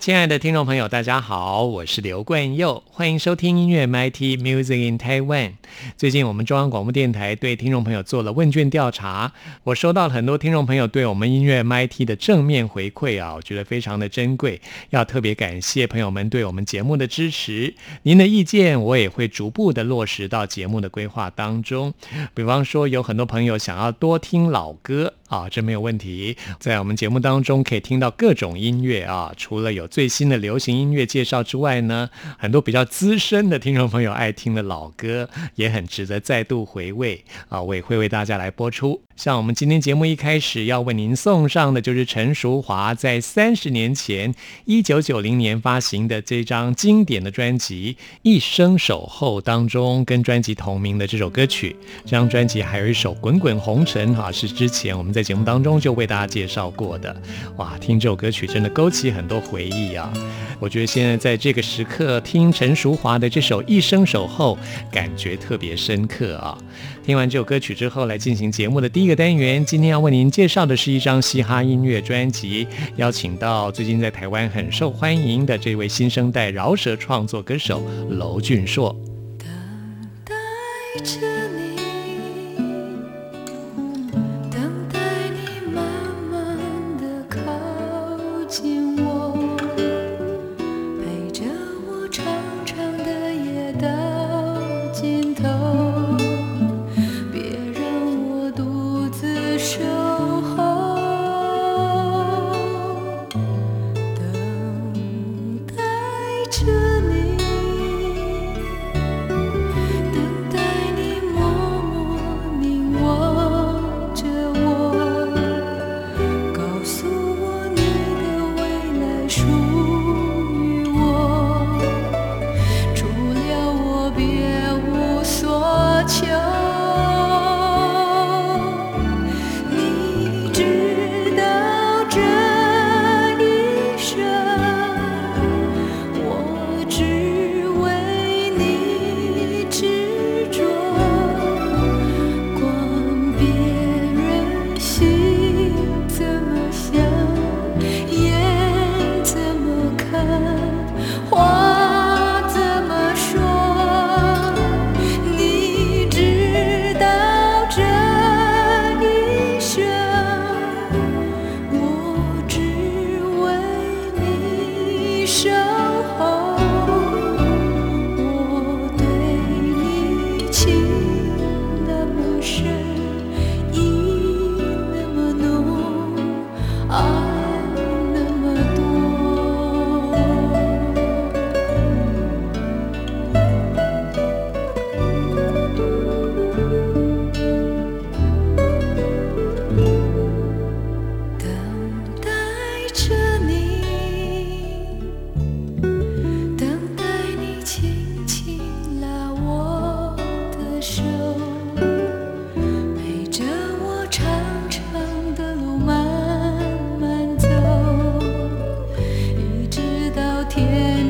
亲爱的听众朋友，大家好，我是刘冠佑，欢迎收听音乐 MIT Music in Taiwan。最近我们中央广播电台对听众朋友做了问卷调查，我收到了很多听众朋友对我们音乐 MIT 的正面回馈啊，我觉得非常的珍贵，要特别感谢朋友们对我们节目的支持。您的意见我也会逐步的落实到节目的规划当中。比方说，有很多朋友想要多听老歌啊，这没有问题，在我们节目当中可以听到各种音乐啊，除了有最新的流行音乐介绍之外呢，很多比较资深的听众朋友爱听的老歌也很值得再度回味啊，我也会为大家来播出。像我们今天节目一开始要为您送上的，就是陈淑华在三十年前，一九九零年发行的这张经典的专辑《一生守候》当中，跟专辑同名的这首歌曲。这张专辑还有一首《滚滚红尘》哈，是之前我们在节目当中就为大家介绍过的。哇，听这首歌曲真的勾起很多回忆啊！我觉得现在在这个时刻听陈淑华的这首《一生守候》，感觉特别深刻啊。听完这首歌曲之后，来进行节目的第一个单元。今天要为您介绍的是一张嘻哈音乐专辑，邀请到最近在台湾很受欢迎的这位新生代饶舌创作歌手娄俊硕。等待着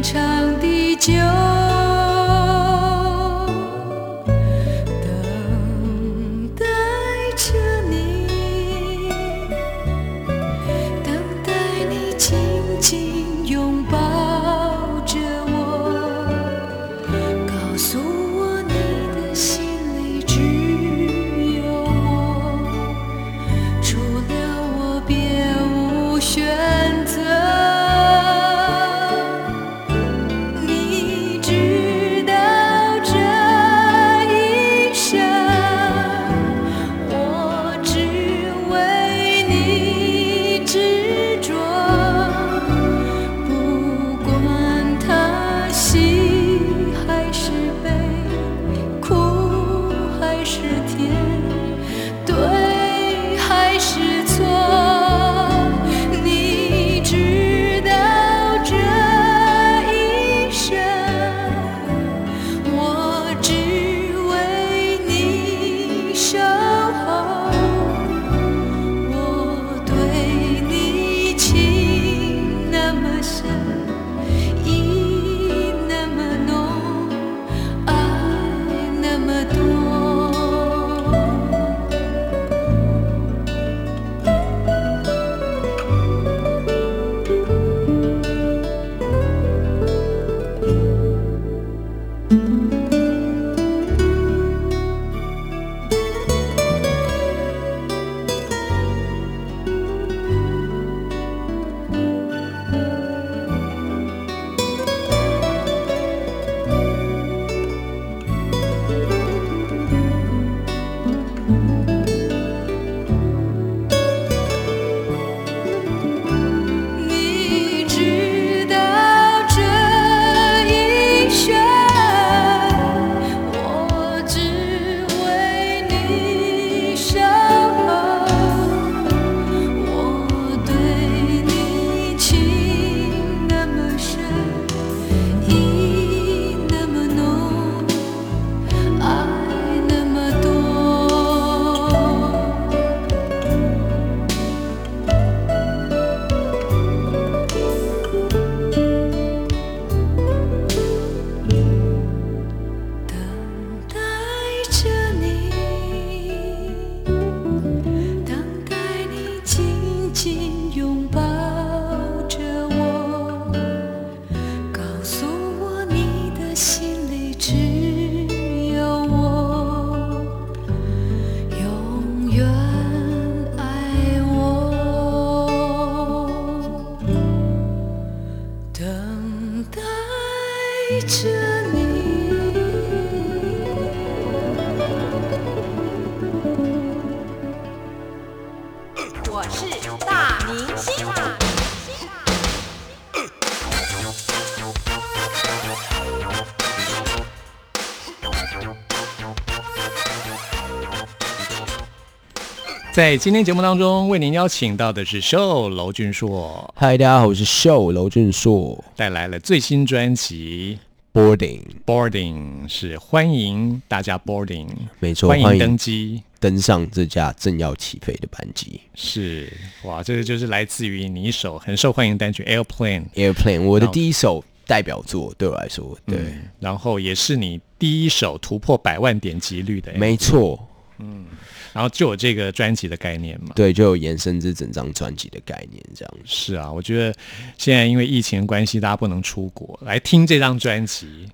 长地久。在今天节目当中，为您邀请到的是 Show 娄俊硕，嗨，大家好，我是秀娄俊硕。带来了最新专辑，boarding，Boarding，是欢迎大家 Boarding，没错，欢迎登机。登上这架正要起飞的班机。是哇，这个就是来自于你一首很受欢迎的单曲《Airplane》，，Airplane，我的第一首代表作，对我来说，对，嗯然后也是你第一首突破百万点击率的，没错，然后就有这个专辑的概念嘛。对，就有延伸至整张专辑的概念，这样。是啊，我觉得现在因为疫情的关系，大家不能出国，来听这张专辑，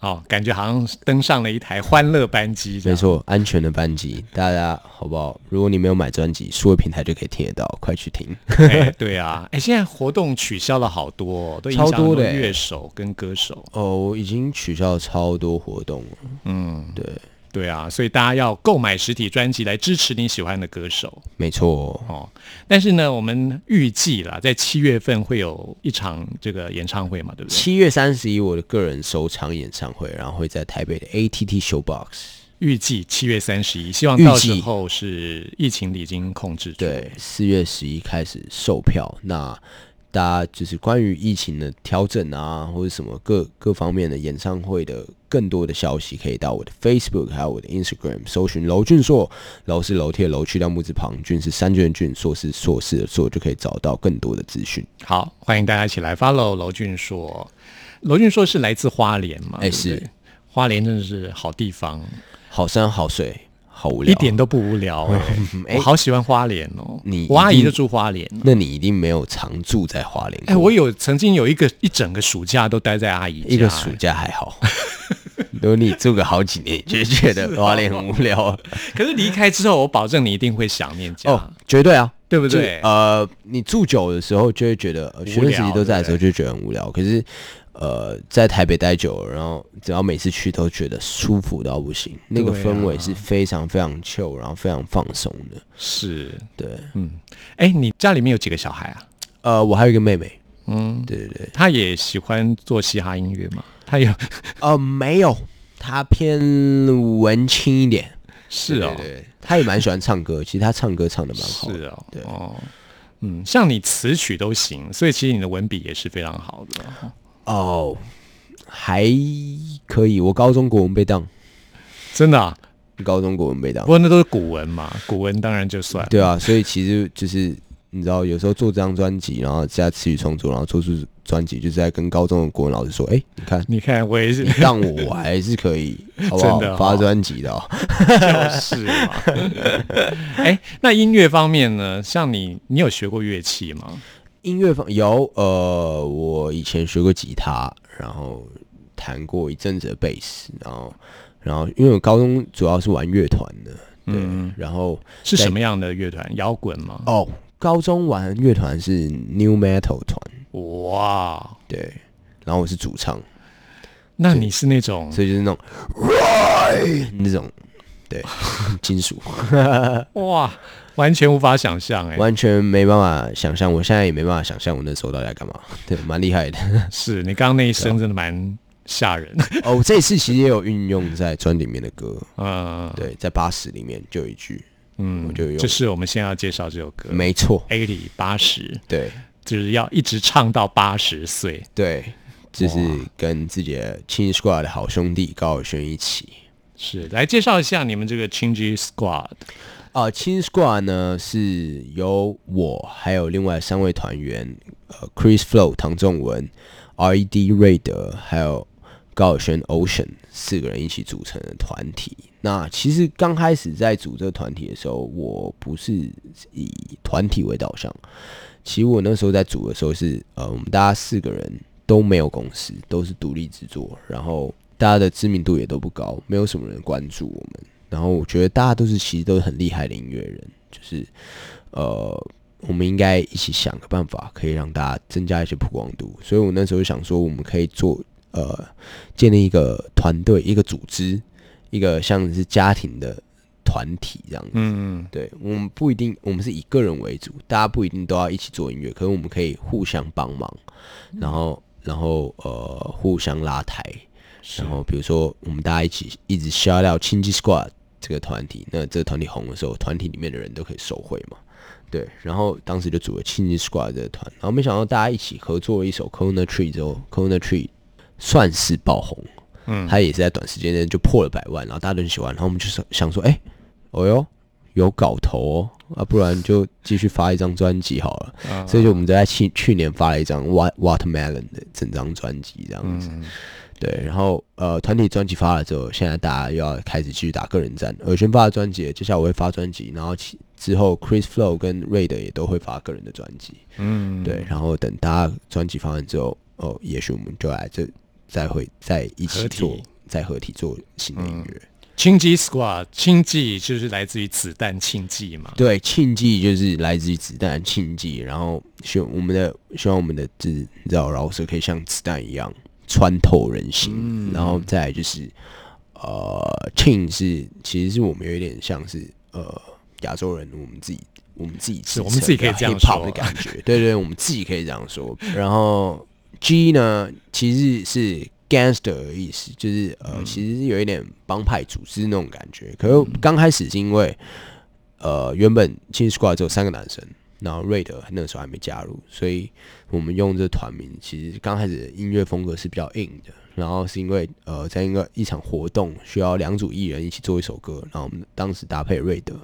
哦，感觉好像登上了一台欢乐班机。没，错，安全的班机，大家好不好？如果你没有买专辑，数位平台就可以听得到，快去听。哎，对啊，哎，现在活动取消了好多、哦，都影响很多超多的哎乐手跟歌手。哦，已经取消了超多活动了，嗯，对，对啊，所以大家要购买实体专辑来支持你喜欢的歌手没错，哦。但是呢，我们预计啦，在七月份会有一场这个演唱会嘛，对不对？七月三十一，我的个人首场演唱会，然后会在台北的 ATT Showbox。预计七月三十一，希望到时候是疫情已经控制住。对，四月十一开始售票。那大家就是关于疫情的调整啊，或者什么各各方面的演唱会的更多的消息，可以到我的 Facebook 还有我的 Instagram 搜寻娄俊硕，楼是楼梯的楼，去掉木字旁，俊是三卷俊，硕是硕士的硕，就可以找到更多的资讯。好，欢迎大家一起来 follow 娄俊硕。娄俊硕是来自花莲嘛？哎是花莲真的是好地方，好山好水，好无聊，一点都不无聊我好喜欢花莲哦。你我阿姨就住花莲。那你一定没有常住在花莲过。哎，我有曾经有一个一整个暑假都待在阿姨家，一个暑假还好，如果你住个好几年，就觉得花莲很无聊。可是离开之后，我保证你一定会想念家，哦，绝对啊，对不对？呃，你住久的时候就会觉得，学生时期都在的时候就觉得很无聊。可是，呃，在台北待久了，然后只要每次去都觉得舒服到不行，那个氛围是非常非常 chill，然后非常放松的。是，对，嗯，哎，你家里面有几个小孩啊？呃，我还有一个妹妹，嗯，对对对，他也喜欢做嘻哈音乐吗？她有呃，没有，她偏文青一点。是哦，对她也蛮喜欢唱歌，其实她唱歌唱的蛮好的。是哦，对。哦，嗯，像你词曲都行，所以其实你的文笔也是非常好的。哦，还可以。我高中国文被当，真的、啊，高中国文被当不。过那都是古文嘛，古文当然就算了。对啊，所以其实就是你知道，有时候做这张专辑，然后加词语创作，然后做出专辑，就是在跟高中的国文老师说：“哎、你看你看，我也是你，当我，我还是可以，好不好 真的哦？发专辑的、哦。就是嘛。哎，那音乐方面呢？像你，你有学过乐器吗？音乐方有呃，我以前学过吉他，然后弹过一阵子的贝斯，然后然后因为我高中主要是玩乐团的，对，嗯然后是什么样的乐团？摇滚吗？哦，高中玩乐团是 New Metal 团，哇，对，然后我是主唱。那你是那种所以就是那种那种对 金属，哇，完全无法想象哎，完全没办法想象。我现在也没办法想象我那时候到底在干嘛。对，蛮厉害的。是你刚刚那一声真的蛮吓人。哦，这次其实也有运用在专辑里面的歌，嗯，对，在八十里面就有一句，嗯我就用就是我们现在要介绍这首歌，没错，eighty 八十，对就是要一直唱到八十岁。对，就是跟自己的 Chin squad 的好兄弟高尔轩一起。是，来介绍一下你们这个 Chingy Squad。啊，青 squad 呢是由我还有另外三位团员，呃，Chris Flow、唐仲文、R.E.D. 瑞德，还有高尔轩 Ocean 四个人一起组成的团体。那其实刚开始在组这个团体的时候，我不是以团体为导向。其实我那时候在组的时候是，呃，我们大家四个人都没有公司，都是独立制作，然后大家的知名度也都不高，没有什么人关注我们。然后我觉得大家都是其实都是很厉害的音乐人，就是呃，我们应该一起想个办法，可以让大家增加一些曝光度。所以我那时候想说，我们可以做呃，建立一个团队、一个组织、一个像是家庭的团体这样子。嗯，对我们不一定，我们是以个人为主，大家不一定都要一起做音乐，可是我们可以互相帮忙，然后然后呃互相拉抬，然后比如说我们大家一起一直 shout out 亲戚 squad 这个团体，那这个团体红的时候，团体里面的人都可以受惠嘛。对，然后当时就组了亲戚 squad 这个团，然后没想到大家一起合作了一首 Corner Tree 之后，Corner Tree 算是爆红，嗯他也是在短时间内就破了百万，然后大家都很喜欢，然后我们就是想说，哎、哦哟，有搞头哦，啊，不然就继续发一张专辑好了。啊所以就我们就在去去年发了一张 Wat Watermelon 的整张专辑这样子。对，然后呃，团体专辑发了之后，现在大家又要开始继续打个人战。尔轩发了专辑，接下来我会发专辑，然后其之后 Chris Flow 跟 Ray 的也都会发个人的专辑。嗯，对，然后等大家专辑发完之后，哦，也许我们就来这再会再一起做，再合体做新的音乐。轻击 Squad，轻记就是来自于子弹庆记嘛。对，庆记就是来自于子弹的庆记，然后希望我们的希望我们的字，你知道饶舌可以像子弹一样穿透人心，然后再来就是呃，庆是其实是我们有一点像是呃亚洲人，我们自己我们自己是我们自己可以这样说的感觉，对对，我们自己可以这样说。然后 G 呢，其实是 gangster 的意思，就是呃，其实是有一点帮派组织那种感觉。可是刚开始是因为呃，原本青 squad 只有三个男生，然后瑞德那个时候还没加入，所以我们用这团名，其实刚开始音乐风格是比较硬的。然后是因为呃，在一个一场活动需要两组艺人一起做一首歌，然后我们当时搭配瑞德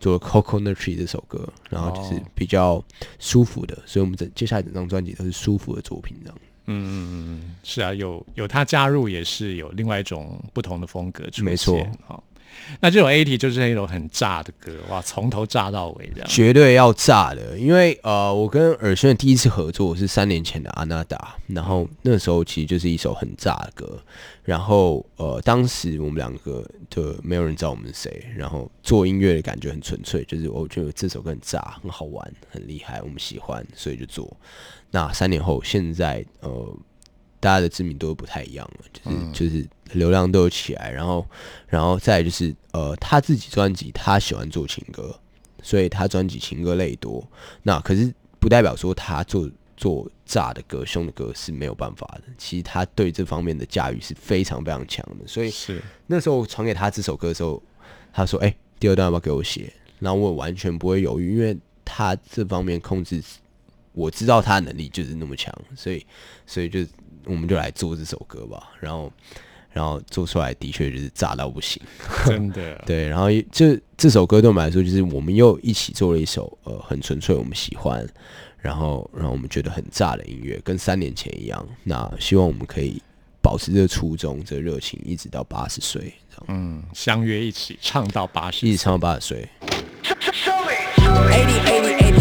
做了《Coconut Tree》这首歌，然后就是哦比较舒服的，所以我们整接下来整张专辑都是舒服的作品，这样。嗯嗯嗯，是啊，有有他加入也是有另外一种不同的风格出现。没错好，那这种 AT 就是一种很炸的歌，哇，从头炸到尾这样。绝对要炸的，因为呃，我跟尔轩的第一次合作是三年前的《阿娜达》，然后那时候其实就是一首很炸的歌，然后呃，当时我们两个就没有人知道我们是谁，然后做音乐的感觉很纯粹，就是我觉得这首歌很炸，很好玩，很厉害，我们喜欢，所以就做。那三年后，现在呃，大家的知名度都不太一样了，就是、就是流量都有起来，然后然后再就是呃，他自己专辑他喜欢做情歌，所以他专辑情歌类多。那可是不代表说他做做炸的歌、凶的歌是没有办法的。其实他对这方面的驾驭是非常非常强的。所以是，那时候传给他这首歌的时候，他说：“哎、第二段要不要给我写？”然后我完全不会犹豫，因为他这方面控制，我知道他的能力就是那么强，所以所以就我们就来做这首歌吧。然后然后做出来的确就是炸到不行。真的。对，然后这这首歌对我们来说，就是我们又一起做了一首呃很纯粹我们喜欢，然后让我们觉得很炸的音乐，跟三年前一样。那希望我们可以保持这个初衷、这个热情，一直到八十岁，嗯，相约一起唱到八十一直唱到八十岁。80, 80, 80,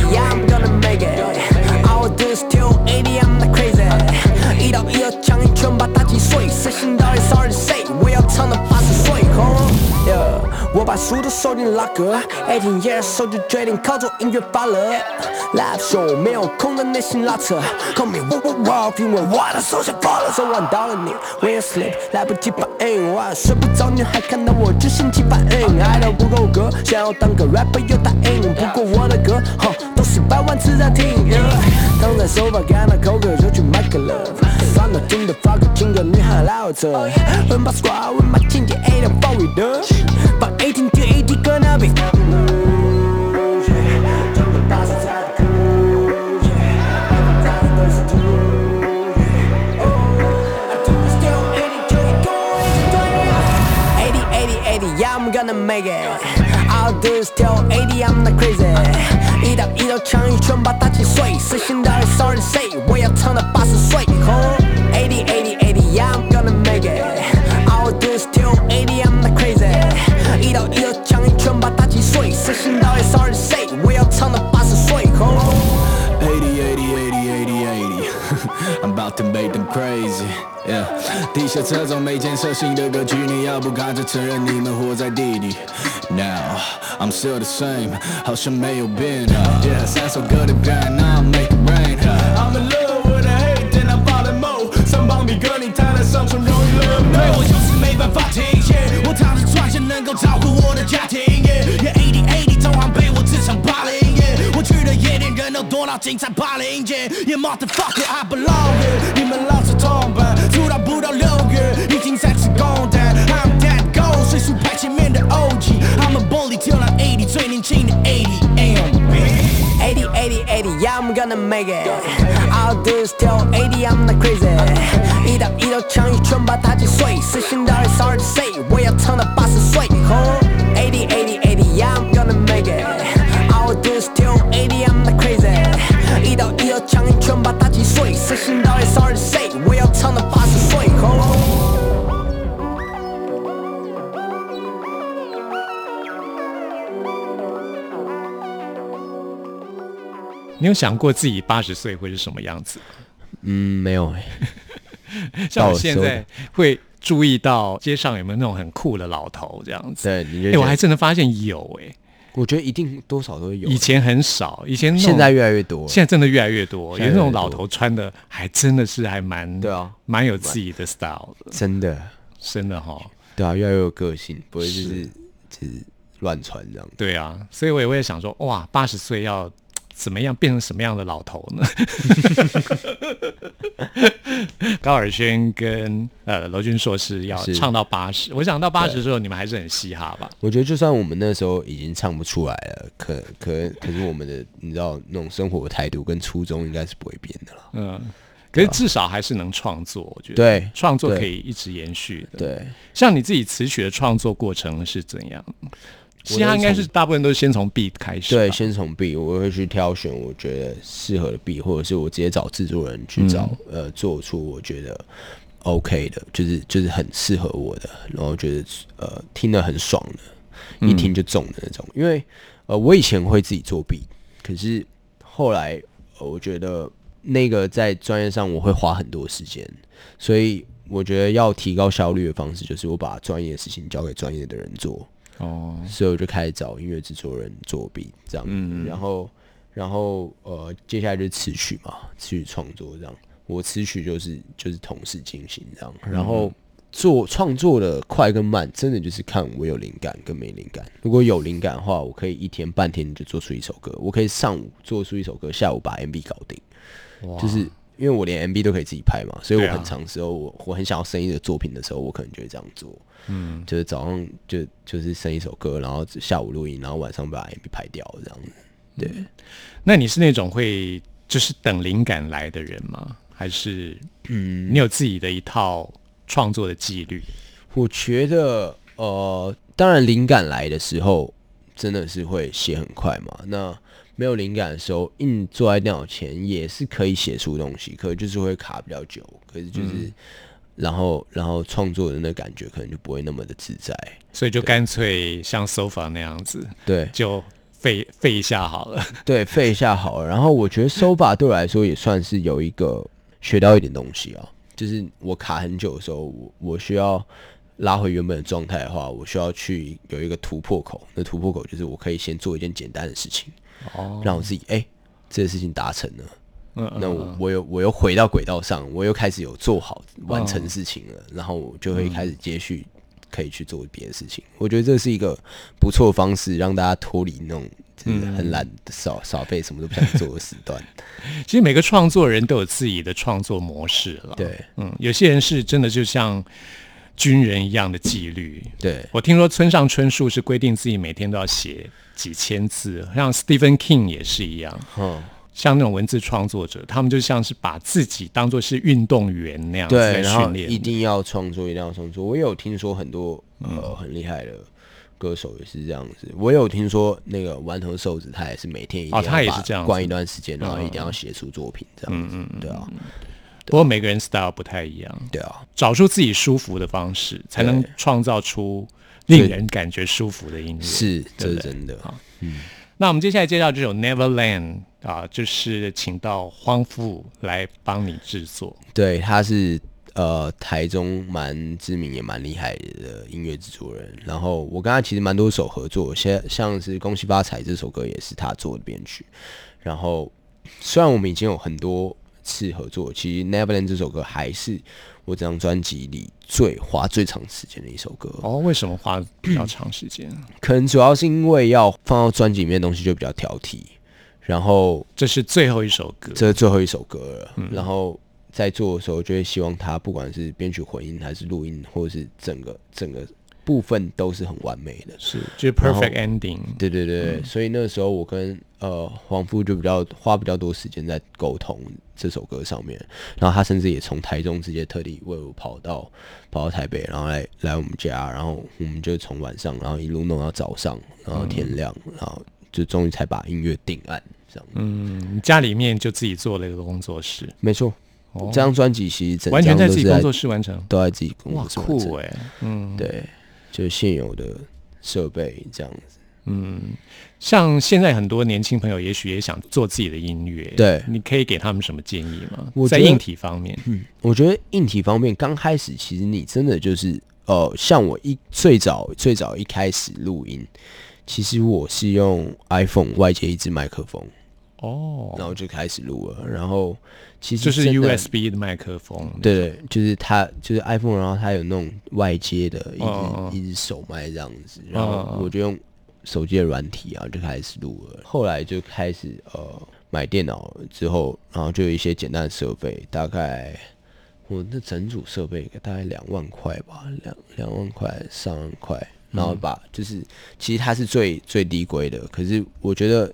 书都收进拉格，eighteen years old 就决定靠做音乐发了。Live show 没有空的内心拉扯，Call me w o w o 因为我的手下发了，手腕到了你，When you sleep 来不及反应，晚睡不着，女孩看到我就心起反应，爱到不够格，想要当个 rapper 又答应，不过我的歌，哼，都是百万次在听。躺在手把看到口渴就去买个 love，烦恼听的发个情歌，女孩来我这，When my squad with my 经典 A 的 eighty 搁那边。Eighty, eighty, eighty, yeah, I'm gonna make it. I'll do is till eighty, I'm not crazy. 一刀一刀枪一拳把它击碎，死心到底 sorry to say，我要唱到八十岁。到底 sorry to say，我要唱到八十岁。 80, 80, 80, 80, 80 I'm about to make them crazy. Yeah，地下车中每建设新的歌曲，你要不看就承认你们活在地底。Now I'm still the same，好像没有变。Yeah，三首歌的歌，Now I'm making rain。I'm in love with the hate，但 I'm falling more。身旁比歌你弹得上唇容易 love no。对我就是没办法停歇，我踏着船线能够照顾我的家庭。 夜店人都多到精彩霸凌。Yeah，Yeah motherfucker I belong here，你们老是同伴，出道不到六月，已经三次公单。I'm that gold，岁数排前面的 OG。I'm a bully till I'm 80，最年轻的80 AM。80, 80, 80, yeah, I'm gonna make it. I'll do is till 80, I'm not crazy. 一刀一刀枪一拳把它击碎，死心到底 sorry to say，我要唱到八十你有想过自己八十岁会是什么样子？嗯，没有哎、像我现在会注意到街上有没有那种很酷的老头这样子。对，你哎、我还真的发现有哎、我觉得一定多少都会有，以前很少，以前现在越来越多。现在真的越来越多，有现在越越多那种老头穿的还真的是还蛮对啊，蛮有自己的 style 的，真的，真的哈。对啊，越来越有个性，不会就是就是乱穿这样。对啊，所以我也会想说，哇，八十岁要怎么样变成什么样的老头呢？高尔宣跟呃罗军硕士要唱到八十，我想到八十的时候你们还是很嘻哈吧？我觉得就算我们那时候已经唱不出来了，可可可是我们的你知道那种生活态度跟初衷应该是不会变的了。嗯，可是至少还是能创作，我觉得对创作可以一直延续的。，对，像你自己词曲的创作过程是怎样？嘻哈应该是大部分都是先从 beat 开始，对，先从 B，我会去挑选我觉得适合的 B，或者是我直接找制作人去找、嗯呃做出我觉得 OK 的，就是就是很适合我的，然后觉得呃听得很爽的，一听就中的那种。因为呃我以前会自己做 B，可是后来、呃我觉得那个在专业上我会花很多时间，所以我觉得要提高效率的方式就是我把专业的事情交给专业的人做。哦，所以我就开始找音乐制作人作弊这样，嗯然后然后呃，接下来就是词曲嘛，词曲创作这样。我词曲就是就是同时进行这样，然后做创作的快跟慢，真的就是看我有灵感跟没灵感。如果有灵感的话，我可以一天半天就做出一首歌，我可以上午做出一首歌，下午把 MV 搞定。就是因为我连 MV 都可以自己拍嘛，所以我很长时候我我很想要生一个作品的时候，我可能就会这样做。嗯，就是早上就就是生一首歌，然后下午录音，然后晚上把 MV 拍掉这样子。对，那你是那种会就是等灵感来的人吗？还是嗯，你有自己的一套创作的纪律？我觉得呃，当然灵感来的时候真的是会写很快嘛。那没有灵感的时候，硬坐在电脑前也是可以写出东西，可就是会卡比较久。可是就是，然后然后创作的那感觉可能就不会那么的自在。所以就干脆像 sofa 那样子，对就废废一下好了。对，废一下好了。然后我觉得 sofa 对我来说也算是有一个学到一点东西啊，就是我卡很久的时候，我我需要拉回原本的状态的话，我需要去有一个突破口。那突破口就是我可以先做一件简单的事情，哦，让我自己哎、这个事情达成了。那我我又我又回到轨道上，我又开始有做好完成事情了，然后我就会开始接续可以去做别的事情。我觉得这是一个不错的方式，让大家脱离那种就是很懒、少少费什么都不想做的时段。其实每个创作人都有自己的创作模式了。对嗯，有些人是真的就像军人一样的纪律。对我听说村上春树是规定自己每天都要写几千字，像 Stephen King 也是一样。嗯，像那种文字创作者，他们就像是把自己当做是运动员那样子在对，然后训练。一定要创作，一定要创作。我也有听说很多呃很厉害的歌手也是这样子。我有听说那个顽头瘦子，他也是每天一定哦他也是这样子关一段时间，然后一定要写出作品这样子。对啊，不过每个人 style 不太一样，对啊，找出自己舒服的方式，才能对创造出令人感觉舒服的音乐。是这是真的。那我们接下来介绍这首《Neverland》啊，就是请到荒富来帮你制作。对，他是呃台中蛮知名也蛮厉害的音乐制作人。然后我跟他其实蛮多首合作，像像是《恭喜发财》这首歌也是他做的编曲。然后虽然我们已经有很多次合作，其实《Neverland》这首歌还是我这张专辑里最花最长时间的一首歌。哦，为什么花比较长时间？可能主要是因为要放到专辑里面的东西就比较挑剔，然后这是最后一首歌。这是最后一首歌了，然后在做的时候就会希望它不管是编曲混音还是录音，或者是整个整个部分都是很完美的。是，就是 perfect ending。对对对，对所以那时候我跟呃黄富就比较花比较多时间在沟通这首歌上面，然后他甚至也从台中直接特地为我跑到跑到台北，然后来来我们家，然后我们就从晚上，然后一路弄到早上，然后天亮，然后就终于才把音乐定案，这样。嗯，家里面就自己做了一个工作室，没错，哦这张专辑其实整完全在自己工作室完成。都在自己工，作室完成酷哎、嗯，对，就是现有的设备这样子。像现在很多年轻朋友，也许也想做自己的音乐，对。你可以给他们什么建议吗？我在硬体方面，嗯我觉得硬体方面，刚开始其实你真的就是呃，像我一最早最早一开始录音，其实我是用 iPhone 外接一支麦克风，哦，然后就开始录了。然后其实就是 USB 的麦克风，对对，就是它就是 iPhone，然后它有那种外接的一一只手麦这样子，然后嗯嗯我就用手机的软体啊就开始录了。后来就开始呃买电脑之后，然后就有一些简单的设备，大概我那整组设备大概两万块吧，两两万块三万块。然后把就是，其实它是最最低规的，可是我觉得，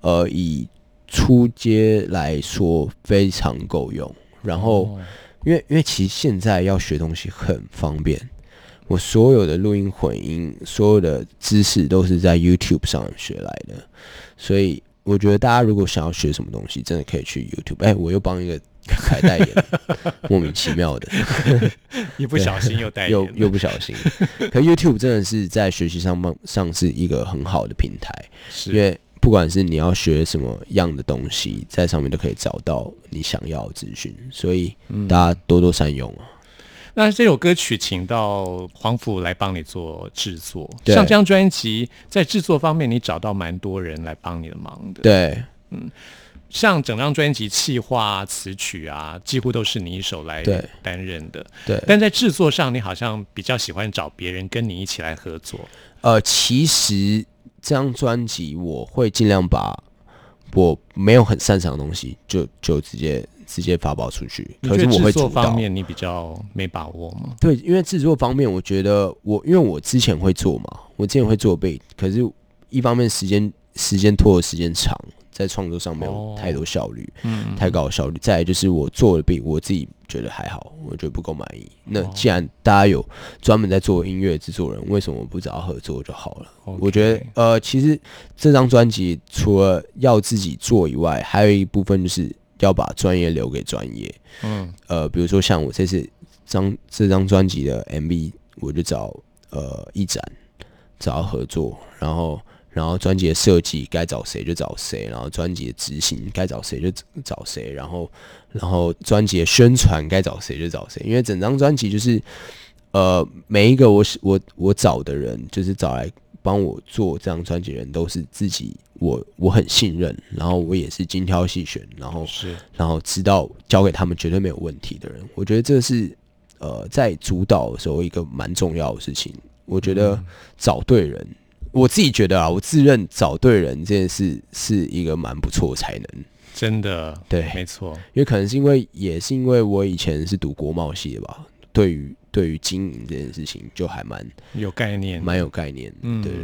呃，以出街来说非常够用。然后，哦因为因为其实现在要学东西很方便，我所有的录音混音，所有的知识都是在 YouTube 上学来的，所以我觉得大家如果想要学什么东西，真的可以去 YouTube。哎，我又帮一个凯代言，莫名其妙的，一不小心又代又言又又不小心。可 YouTube 真的是在学习上上上是一个很好的平台，是因为不管是你要学什么样的东西，在上面都可以找到你想要的资讯，所以嗯大家多多善用啊。那这首歌曲请到黄甫来帮你做制作，像这张专辑在制作方面，你找到蛮多人来帮你的忙的。，对，嗯像整张专辑企划、词曲啊，几乎都是你一手来担任的。对但在制作上，你好像比较喜欢找别人跟你一起来合作。呃，其实这张专辑我会尽量把我没有很擅长的东西就就直接直接发包出去，可是我制作会做。方面你比较没把握吗？对，因为制作方面，我觉得我因为我之前会做嘛，我之前会做 beat，可是一方面时间时间拖的时间长，在创作上没有哦太多效率，嗯，太高的效率。再来就是我做的 beat，我自己觉得还好，我觉得不够满意。那哦既然大家有专门在做音乐制作人，为什么不找他合作就好了？我觉得呃，其实这张专辑除了要自己做以外，还有一部分就是要把专业留给专业。嗯呃，比如说像我这次张这张专辑的 MV，我就找呃一展找他合作，然后然后专辑的设计该找谁就找谁，然后专辑的执行该找谁就找谁，然后然后专辑的宣传该找谁就找谁，因为整张专辑就是呃，每一个我我我找的人，就是找来帮我做这张专辑的人，都是自己我我很信任，然后我也是精挑细选，然后是然后知道交给他们绝对没有问题的人。我觉得这是呃在主导的时候一个蛮重要的事情。我觉得找对人，我自己觉得啊，我自认找对人这件事是一个蛮不错的才能。真的，对没错，因为可能是因为也是因为我以前是读国贸系的吧，对于对于经营这件事情就还蛮有概念，蛮有概念的。嗯对对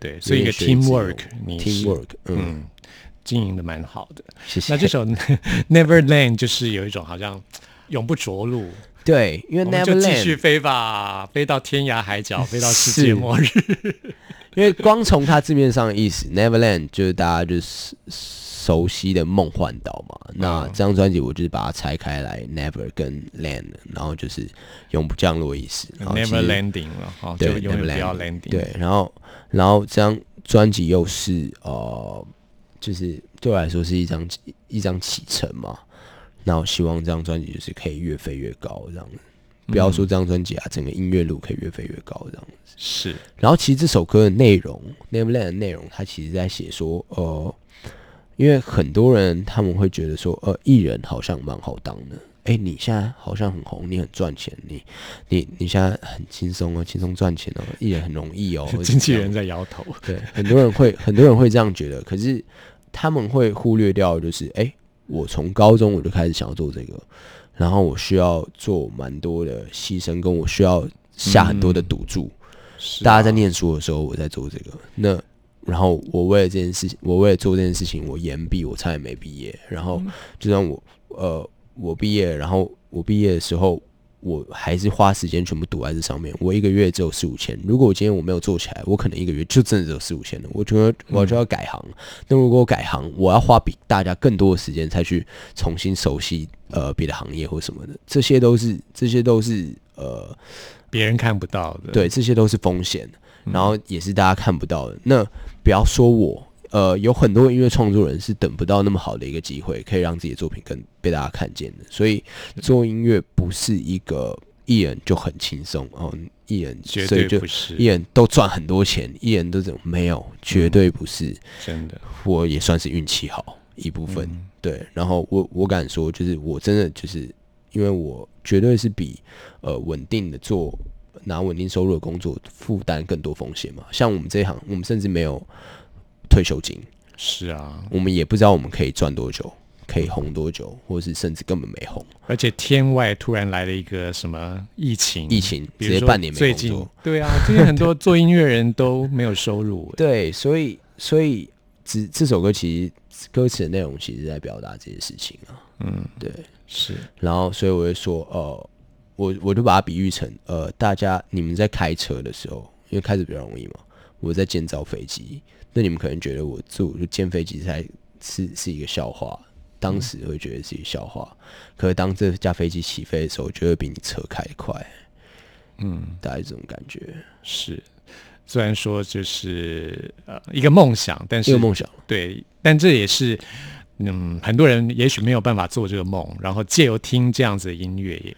对对，所以一个有点学以致用 teamwork，你是，teamwork，嗯，嗯，经营的蛮好的。谢谢。那这首 Neverland 就是有一种好像永不着陆，对，因为我们就继续 Neverland，飞吧，飞到天涯海角，飞到世界末日。因为光从它字面上的意思，Neverland 就是大家就是熟悉的梦幻岛嘛。那嗯这张专辑我就是把它拆开来，Never 跟 Land，然后就是永不降落意思。Never landing 了，哦，对永远不 Never 要 Landing landing。对，然后然后这张专辑又是呃，就是对我来说是一张一张启程嘛。那我希望这张专辑就是可以越飞越高这样子。不要说这张专辑啊，整个音乐路可以越飞越高这样子。是，然后其实这首歌的内容，Neverland 的内容，它其实在写说，呃，因为很多人他们会觉得说，呃，艺人好像蛮好当的。哎，你现在好像很红，你很赚钱，你你你现在很轻松哦，轻松赚钱哦，艺人很容易哦 经纪人在摇头。对，很多人会很多人会这样觉得，可是他们会忽略掉，就是哎、诶我从高中我就开始想要做这个，然后我需要做蛮多的牺牲，跟我需要下很多的赌注。是大家在啊念书的时候，我在做这个，那然后我为了这件事情，我为了做这件事情，我延毕，我差点没毕业，然后就算我呃我毕业，然后我毕业的时候。我还是花时间全部赌在这上面。我一个月只有四五千，如果我今天我没有做起来，我可能一个月就真的只有四五千了。我觉得我就要改行。那如果我改行，我要花比大家更多的时间才去重新熟悉呃别的行业或什么的，这些都是这些都是呃别人看不到的。对，这些都是风险，然后也是大家看不到的。那不要说我，呃，有很多音乐创作人是等不到那么好的一个机会，可以让自己的作品更被大家看见的。所以做音乐不是一个艺人就很轻松哦，艺人绝所以就对不是艺人都赚很多钱，艺人都这种没有，绝对不是。真的。我也算是运气好一部分，对。然后我我敢说，就是我真的就是因为我绝对是比呃稳定的做拿稳定收入的工作负担更多风险嘛。像我们这一行，我们甚至没有退休金，是啊，我们也不知道我们可以赚多久，可以红多久，或是甚至根本没红。而且天外突然来了一个什么疫情，疫情直接半年没最近工作，对啊，最近很多做音乐人都没有收入。对，所以所以只这首歌其实歌词的内容其实在表达这些事情啊。嗯，对。是然后所以我会说，呃，我我就把它比喻成，呃，大家你们在开车的时候，因为开车比较容易嘛，我在建造飞机，那你们可能觉得我做就建飞机才是是一个笑话，当时会觉得是一个笑话，可是当这架飞机起飞的时候，就会比你车开得快，嗯，大概这种感觉，是。虽然说就是呃一个梦想，但是一个梦想。对，但这也是嗯很多人也许没有办法做这个梦，然后借由听这样子的音乐，也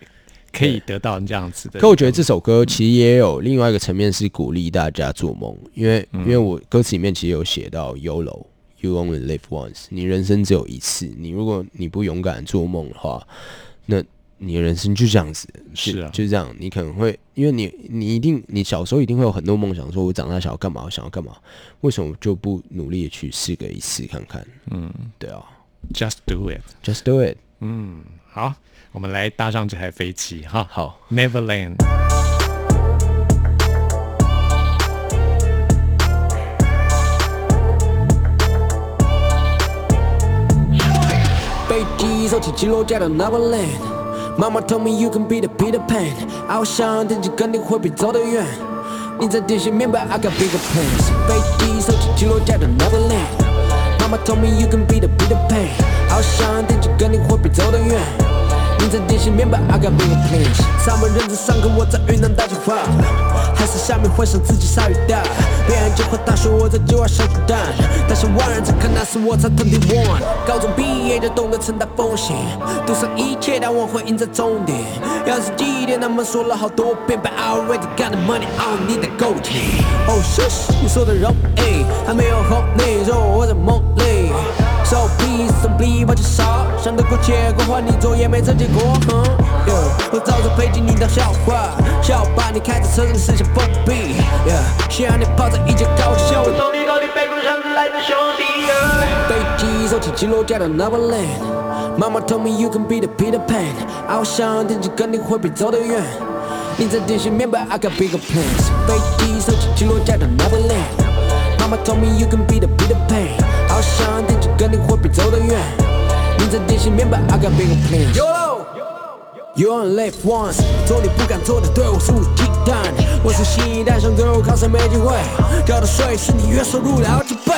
可以得到这样子的。可我觉得这首歌其实也有另外一个层面是鼓励大家做梦，因为、因为我歌词里面其实有写到 YOLO。You only live once，你人生只有一次。你如果你不勇敢做梦的话，那你的人生就这样子，是啊就这样。你可能会，因为你你一定，你小时候一定会有很多梦想，说我长大想要干嘛，我想要干嘛，为什么就不努力的去试个一次看看？嗯，对啊 Just do it。，Just do it。嗯，好，我们来搭上这台飞机哈。好，Neverland。飞机收起起落架到 Neverland。妈妈 told me you can be the Peter Pan。I was 想天气肯定会比走得远。你在电信明白 I got bigger plans。飞机收起起落架到 Neverland。妈妈 told me you can be the Peter Pan。I was 想天气肯定会比走得远。你在电信明白 I got bigger plans。上班认真上课，我在云南大计划。还是下面幻想自己鲨鱼大。别人计划大学，我在计划小巨蛋。但是万人在看，那是我才 twenty one。高中毕业就懂得承担风险，赌上一切，但我会赢在终点。要是几点，他们说了好多遍，But I already got the money, I don't need the gold chain。哦，是你说的容易，还没有红利，说我在梦里。So please don't believe 我介绍，想得过且过，换你做也没这结果。哼，yeah，我早就配进你当笑话，笑把你开着车跟思想封闭。Yeah，希望你泡在一间高级秀。到底到底背过上来的兄弟。飞机收起起落架到 Neverland。妈妈 told me you can be the Peter Pan，啊，我想电机肯定会比走得远。你在电信面白，I got bigger plans。飞机收起起落架到 Neverland。妈妈 told me you can be the Peter Pan，好想电机肯定会比走得远。你在电信面白，I got bigger plans。You only live once，做你不敢做的，对我肆无忌惮。我是新一代，想走靠山没机会，交的税是你月收入的好几倍。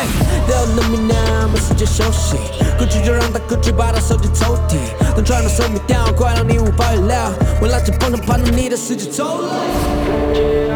They'll know me now，没时间休息，过去就让它过去，把它收进抽屉。等穿的手没掉，快让你无法预料。我拉着风筝，攀到你的世界走了。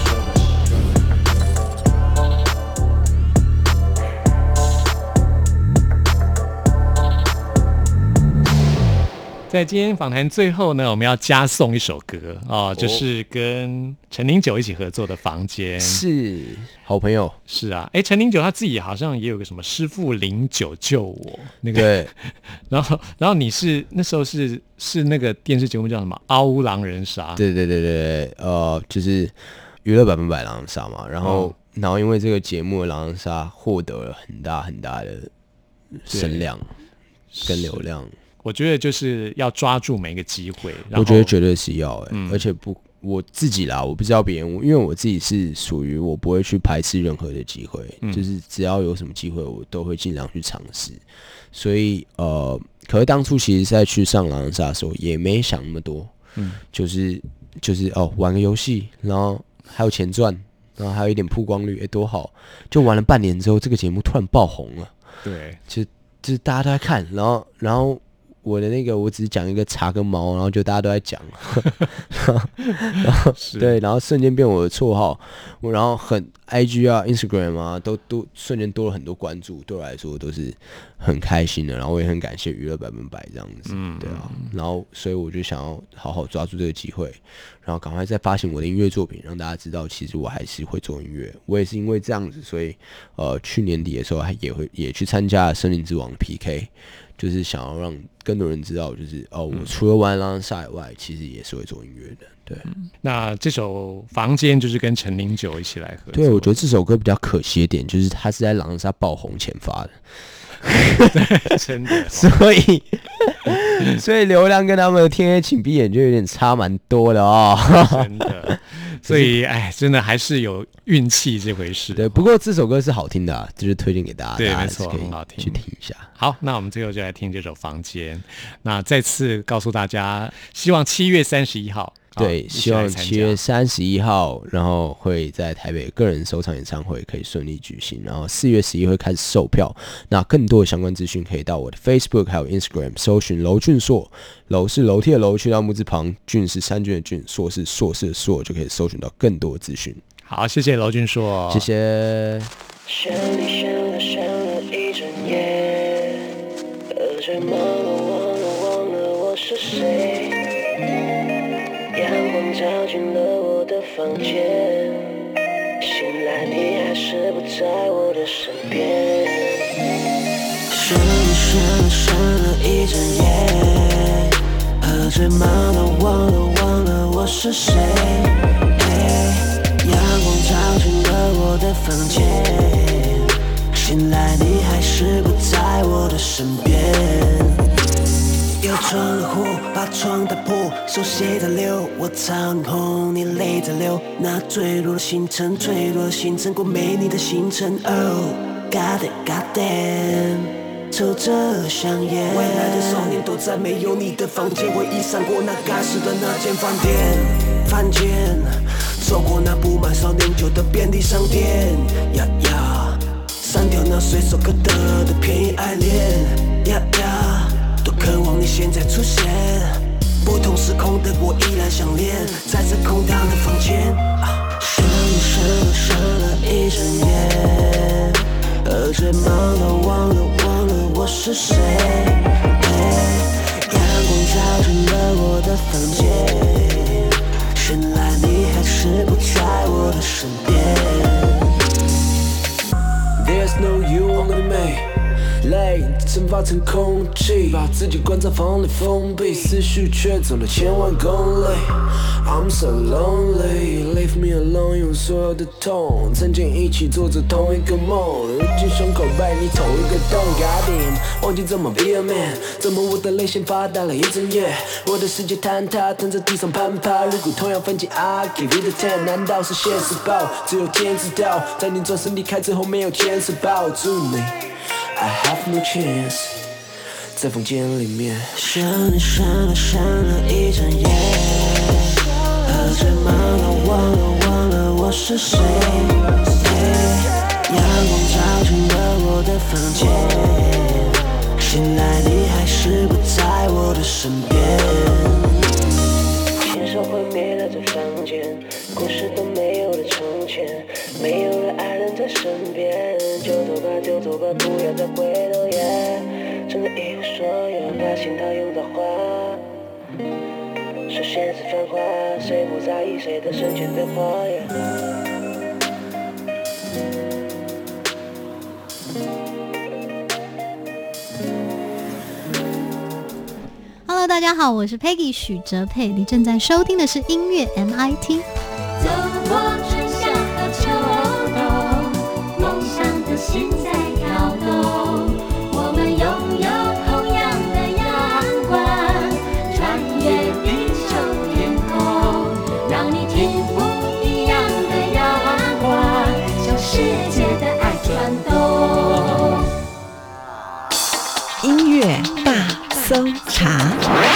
在今天访谈最后呢，我们要加送一首歌哦，就是跟陈零九一起合作的《房间》。是。好朋友，是啊，哎，陈零九他自己好像也有个什么师傅零九救我那个，对，然后然后你是那时候是是那个电视节目叫什么《嗷呜狼人杀》？对对对对对，呃，就是娱乐百分百狼人杀嘛，然后、然后因为这个节目的狼人杀获得了很大很大的声量跟流量，我觉得就是要抓住每一个机会。我觉得绝对是要哎、嗯而且不我自己啦，我不知道别人，因为我自己是属于我不会去排斥任何的机会，嗯就是只要有什么机会，我都会尽量去尝试。所以呃，可是当初其实在去上狼人杀的时候，也没想那么多，嗯，就是就是哦，玩个游戏，然后还有钱赚，然后还有一点曝光率，哎、多好！就玩了半年之后，这个节目突然爆红了。对，就是大家都在看，然后然后我的那个我只是讲一个茶跟猫，然后就大家都在讲，然后对，然后瞬间变我的绰号，我然后很 IG 啊、Instagram 啊，都都瞬间多了很多关注，对我来说都是很开心的，然后我也很感谢娱乐百分百这样子，嗯对啊，然后所以我就想要好好抓住这个机会，然后赶快再发行我的音乐作品，让大家知道其实我还是会做音乐，我也是因为这样子，所以呃去年底的时候还也会也去参加了森林之王 PK。就是想要让更多人知道，就是哦，我除了玩狼人杀以外，其实也是会做音乐的。对，那这首《房间》就是跟陈零九一起来合作。对，我觉得这首歌比较可惜的点，就是它是在狼人杀爆红前发的，对 真的 所以 所以流量跟他们的天黑请闭眼就有点差蛮多的哦。真的，所以哎，真的还是有运气这回事。对，不过这首歌是好听的、啊，就是推荐给大家，对大家没错很好听去听一下。好，那我们最后就来听这首《房间》。那再次告诉大家，希望七月三十一号，对，啊希望七月三十一号，然后会在台北个人首场演唱会可以顺利举行，然后四月十一会开始售票。那更多的相关资讯可以到我的 Facebook 还有 Instagram 搜寻娄俊硕，楼是楼梯的楼，去到木字旁，俊是三俊的俊，硕是硕士的硕，就可以搜寻到更多的资讯。好，谢谢楼俊硕，谢谢。想你想了想了一整夜，喝醉梦了忘了忘了我是谁。进了我的房间，醒来你还是不在我的身边。想你想了想了一整夜，喝醉梦了忘了忘了我是谁。阳光照进了我的房间，醒来你还是不在我的身边。有窗户把窗打破，手写的流，我唱红，你泪在流。那坠落的星辰，坠落的星辰，过没你的星辰。Oh God God damn，抽着香烟。未来的少年躲在没有你的房间，回忆闪过那该死的那间饭店，饭店。走过那布满少年酒的便利商店，呀呀，删掉那随手可得的便宜爱恋，呀呀，渴望你现在出现。不同时空的我依然想念，在这空荡的房间。想了想了想了一整夜，喝醉忙了忘了忘了我是谁。阳光照进了我的房间，原来你还是不在我的身边。There's no you only me，泪蒸发成空气，把自己关在房里封闭，思绪却走了千万公里。I'm so lonely, leave me alone，用所有的痛，曾经一起做着同一个梦，如今胸口被你捅一个洞，God damn，忘记怎么 be a man，怎么我的泪腺发呆了一整夜，我的世界坍塌，躺在地上攀爬，如果同样分解，I give you the ten，难道是现实报？只有天知道，在你转身离开之后，没有坚持抱住你，I have no chance。在房间里面，想你想了想了一整夜，喝醉忙了忘了忘了我是谁。阳光照进了我的房间，醒来你还是不在我的身边。走吧就走吧，不要再回头耶。真的一无所有，把心套用到花。说现实繁华，谁不在意谁的深情对话呀？Hello，大家好，我是 Peggy 许哲佩，你正在收听的是音乐 MIT。搜查。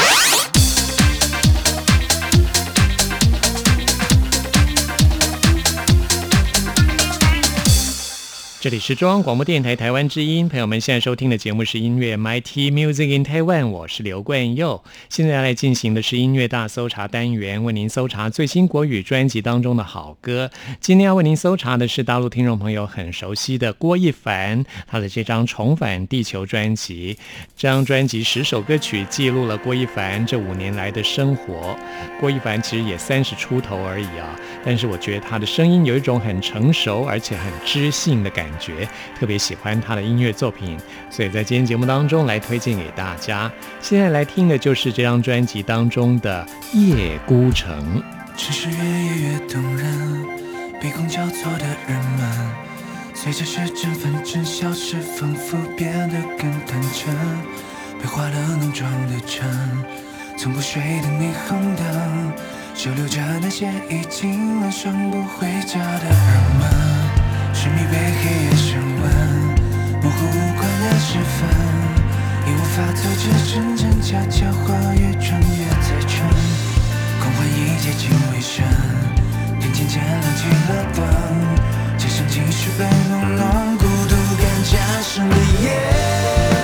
这里是中央广播电台台湾之音，朋友们现在收听的节目是音乐 MIT Music in Taiwan，我是刘冠佑。现在要来进行的是音乐大搜查单元，为您搜查最新国语专辑当中的好歌。今天要为您搜查的是大陆听众朋友很熟悉的郭一凡，他的这张《重返地球》专辑。这张专辑十首歌曲记录了郭一凡这五年来的生活。郭一凡其实也三十出头而已啊，但是我觉得他的声音有一种很成熟而且很知性的感觉，觉特别喜欢他的音乐作品，所以在今天节目当中来推荐给大家。现在来听的就是这张专辑当中的《夜孤城》。城市越夜越动人，卑躬交错的人们，随着时针分针消失，仿佛变得更单纯。被划了浓妆的城，从不睡的霓虹灯，收留着那些已经晚上不回家的人们。神秘被黑夜升温，模糊无关的时分，已无法阻止真真假假话越穿越在春。狂欢已接近尾声，天渐渐亮起了灯，街上继续被浓浓孤独感加深的夜。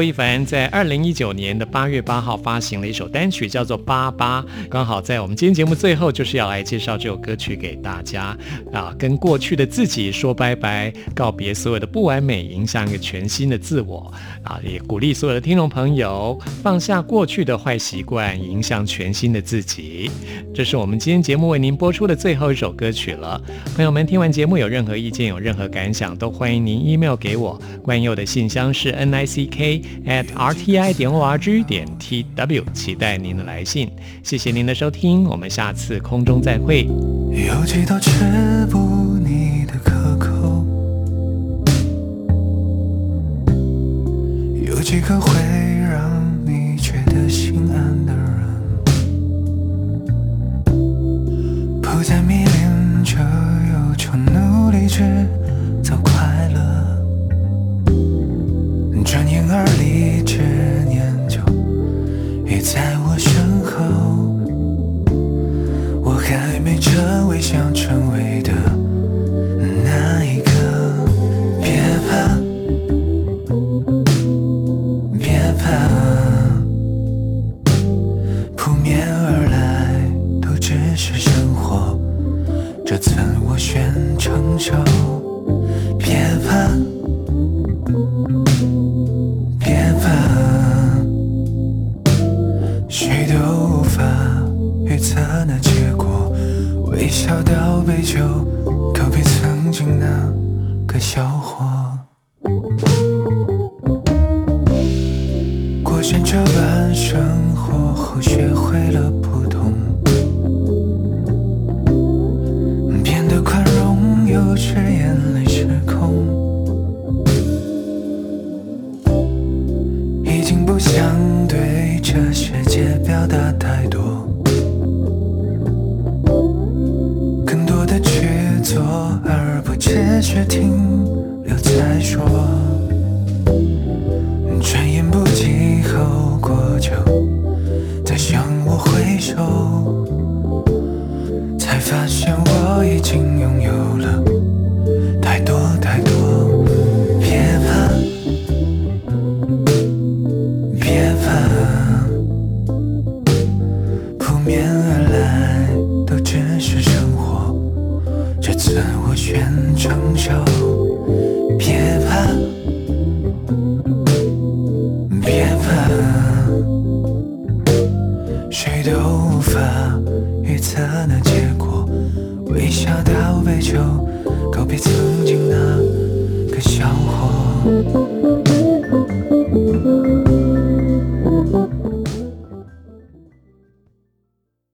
郭一凡在二零一九年的八月八号发行了一首单曲，叫做《八八》，刚好在我们今天节目最后，就是要来介绍这首歌曲给大家啊，跟过去的自己说拜拜，告别所有的不完美，迎向一个全新的自我啊！也鼓励所有的听众朋友放下过去的坏习惯，迎向全新的自己。这是我们今天节目为您播出的最后一首歌曲了。朋友们，听完节目有任何意见、有任何感想，都欢迎您 email 给我。关佑的信箱是 n i c k at r t i 点 o r g 点 t w，期待您的来信。谢谢您的收听，我们下次空中再会。有几道吃不腻的可口，有几个会让你觉得心安的人，迫在迷恋着忧愁，努力制在我身后。我还没成为想成为小伙。